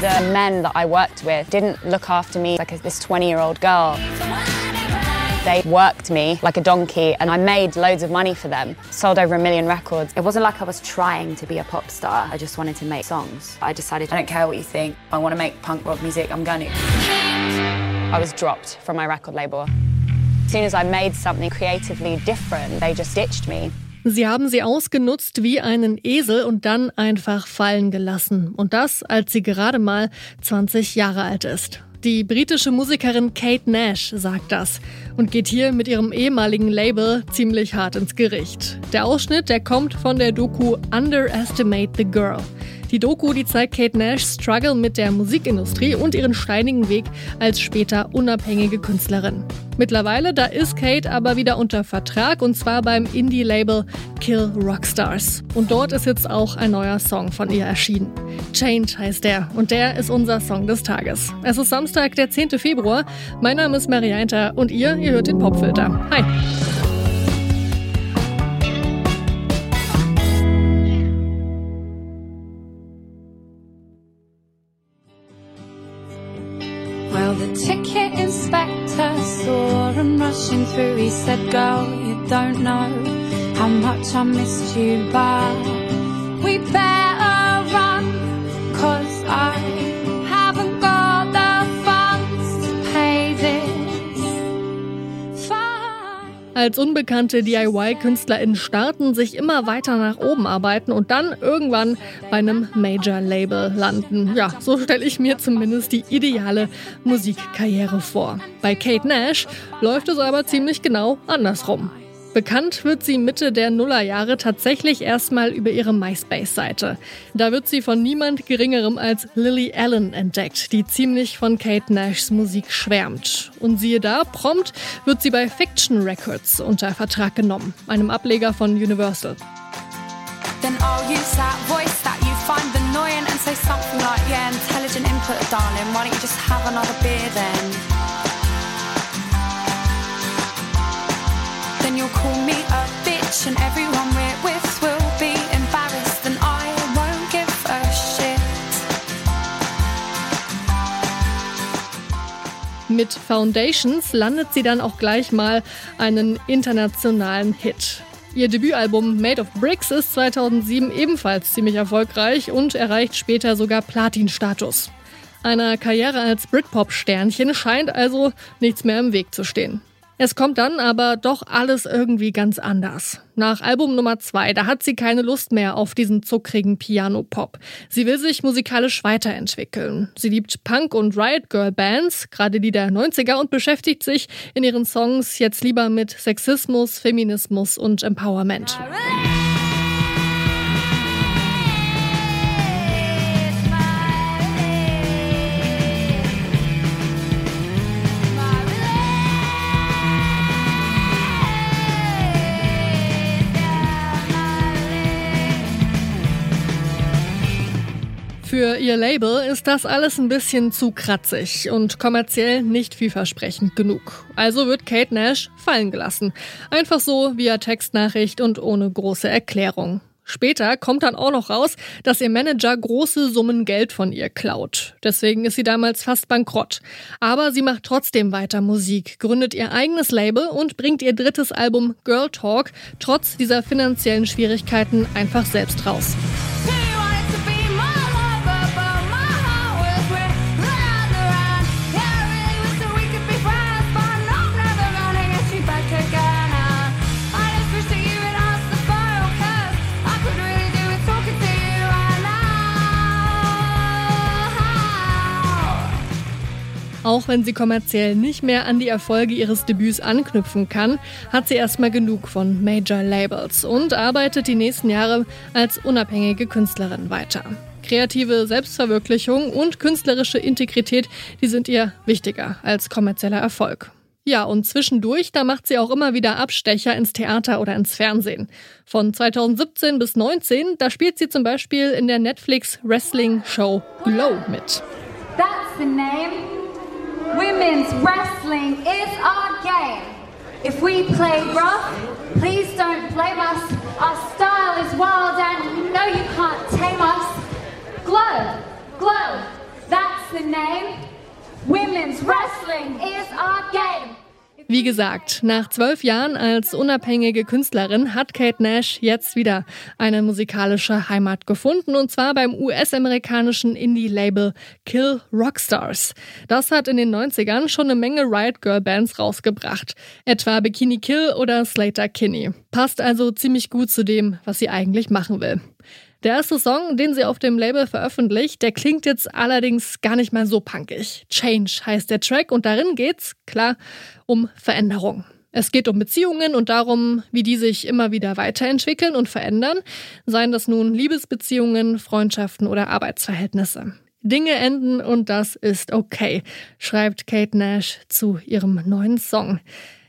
The men that I worked with didn't look after me like this 20 year old girl. They worked me like a donkey and I made loads of money for them. Sold over a million records. It wasn't like I was trying to be a pop star. I just wanted to make songs. I decided I don't care what you think. I want to make punk rock music. I'm going to. I was dropped from my record label. As soon as I made something creatively different, they just ditched me. Sie haben sie ausgenutzt wie einen Esel und dann einfach fallen gelassen. Und das, als sie gerade mal 20 Jahre alt ist. Die britische Musikerin Kate Nash sagt das und geht hier mit ihrem ehemaligen Label ziemlich hart ins Gericht. Der Ausschnitt, der kommt von der Doku Underestimate the Girl. Die Doku, die zeigt Kate Nash's Struggle mit der Musikindustrie und ihren steinigen Weg als später unabhängige Künstlerin. Mittlerweile, da ist Kate aber wieder unter Vertrag und zwar beim Indie-Label Kill Rockstars. Und dort ist jetzt auch ein neuer Song von ihr erschienen. Change heißt der und der ist unser Song des Tages. Es ist Samstag, der 10. Februar. Mein Name ist Marianta und ihr, ihr hört den Popfilter. Hi! Ticket inspector saw him rushing through. He said, Girl, you don't know how much I missed you, but Als unbekannte DIY-KünstlerInnen starten, sich immer weiter nach oben arbeiten und dann irgendwann bei einem Major-Label landen. Ja, so stelle ich mir zumindest die ideale Musikkarriere vor. Bei Kate Nash läuft es aber ziemlich genau andersrum. Bekannt wird sie Mitte der Nullerjahre tatsächlich erstmal über ihre MySpace-Seite. Da wird sie von niemand Geringerem als Lily Allen entdeckt, die ziemlich von Kate Nashs Musik schwärmt. Und siehe da, prompt wird sie bei Fiction Records unter Vertrag genommen, einem Ableger von Universal. Like, Yeah, input, darling. Why don't you just have another beer then? You'll call me a bitch, and everyone we're with will be embarrassed, and I won't give a shit. Mit Foundations landet sie dann auch gleich mal einen internationalen Hit. Ihr Debütalbum Made of Bricks ist 2007 ebenfalls ziemlich erfolgreich und erreicht später sogar Platin-Status. Einer Karriere als Britpop-Sternchen scheint also nichts mehr im Weg zu stehen. Es kommt dann aber doch alles irgendwie ganz anders. Nach Album Nummer zwei, da hat sie keine Lust mehr auf diesen zuckrigen Piano-Pop. Sie will sich musikalisch weiterentwickeln. Sie liebt Punk- und Riot-Girl-Bands, gerade die der 90er, und beschäftigt sich in ihren Songs jetzt lieber mit Sexismus, Feminismus und Empowerment. Für ihr Label ist das alles ein bisschen zu kratzig und kommerziell nicht vielversprechend genug. Also wird Kate Nash fallen gelassen. Einfach so via Textnachricht und ohne große Erklärung. Später kommt dann auch noch raus, dass ihr Manager große Summen Geld von ihr klaut. Deswegen ist sie damals fast bankrott. Aber sie macht trotzdem weiter Musik, gründet ihr eigenes Label und bringt ihr drittes Album Girl Talk trotz dieser finanziellen Schwierigkeiten einfach selbst raus. Auch wenn sie kommerziell nicht mehr an die Erfolge ihres Debüts anknüpfen kann, hat sie erstmal genug von Major Labels und arbeitet die nächsten Jahre als unabhängige Künstlerin weiter. Kreative Selbstverwirklichung und künstlerische Integrität, die sind ihr wichtiger als kommerzieller Erfolg. Ja, und zwischendurch, da macht sie auch immer wieder Abstecher ins Theater oder ins Fernsehen. Von 2017 bis 2019, da spielt sie zum Beispiel in der Netflix Wrestling Show Glow mit. That's the name. Women's wrestling is our game. If we play rough, please don't blame us. Our style is wild and you know you can't tame us. Glow, glow, that's the name. Women's wrestling is our game. Wie gesagt, nach zwölf Jahren als unabhängige Künstlerin hat Kate Nash jetzt wieder eine musikalische Heimat gefunden und zwar beim US-amerikanischen Indie-Label Kill Rockstars. Das hat in den 90ern schon eine Menge Riot Girl Bands rausgebracht, etwa Bikini Kill oder Slater Kinney. Passt also ziemlich gut zu dem, was sie eigentlich machen will. Der erste Song, den sie auf dem Label veröffentlicht, der klingt jetzt allerdings gar nicht mal so punkig. Change heißt der Track und darin geht's, klar, um Veränderung. Es geht um Beziehungen und darum, wie die sich immer wieder weiterentwickeln und verändern, seien das nun Liebesbeziehungen, Freundschaften oder Arbeitsverhältnisse. Dinge enden und das ist okay, schreibt Kate Nash zu ihrem neuen Song.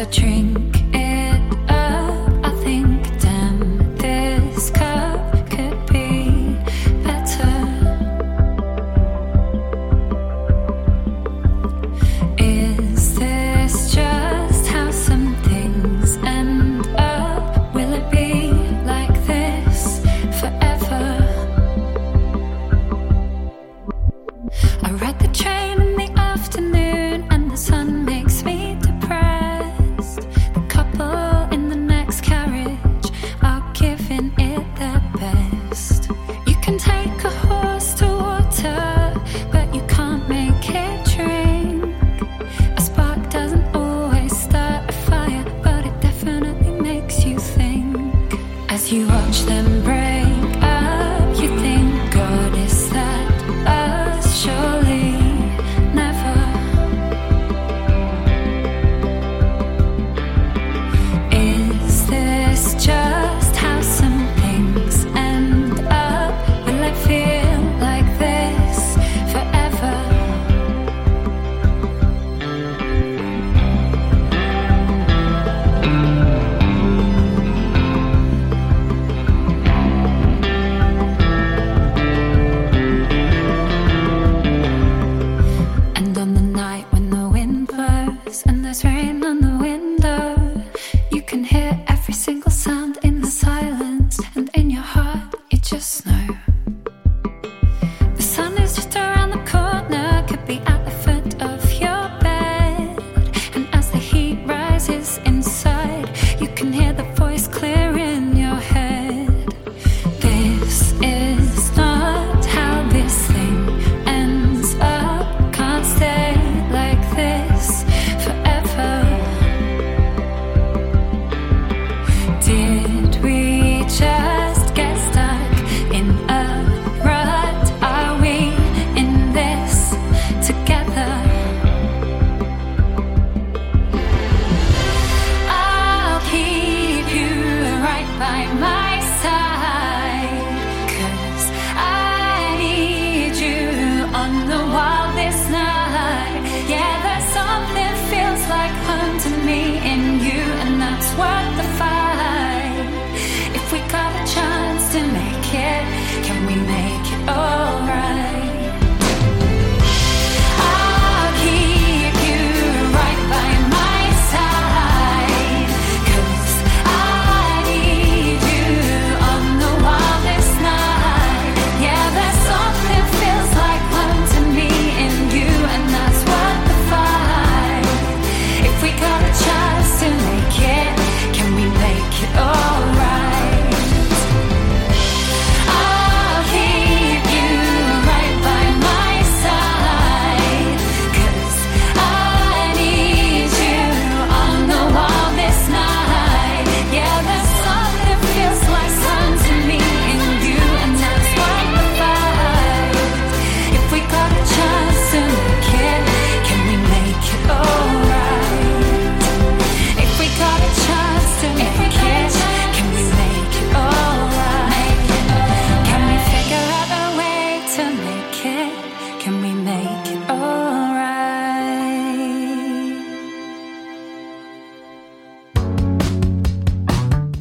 a drink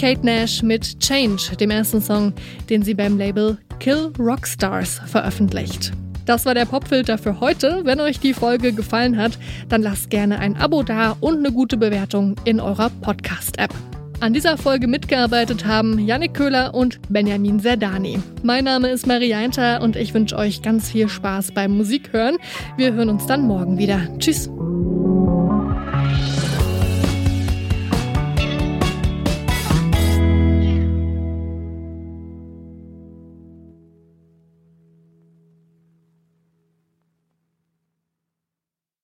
Kate Nash mit Change, dem ersten Song, den sie beim Label Kill Rockstars veröffentlicht. Das war der Popfilter für heute. Wenn euch die Folge gefallen hat, dann lasst gerne ein Abo da und eine gute Bewertung in eurer Podcast-App. An dieser Folge mitgearbeitet haben Yannick Köhler und Benjamin Serdani. Mein Name ist Maria Einter und ich wünsche euch ganz viel Spaß beim Musikhören. Wir hören uns dann morgen wieder. Tschüss.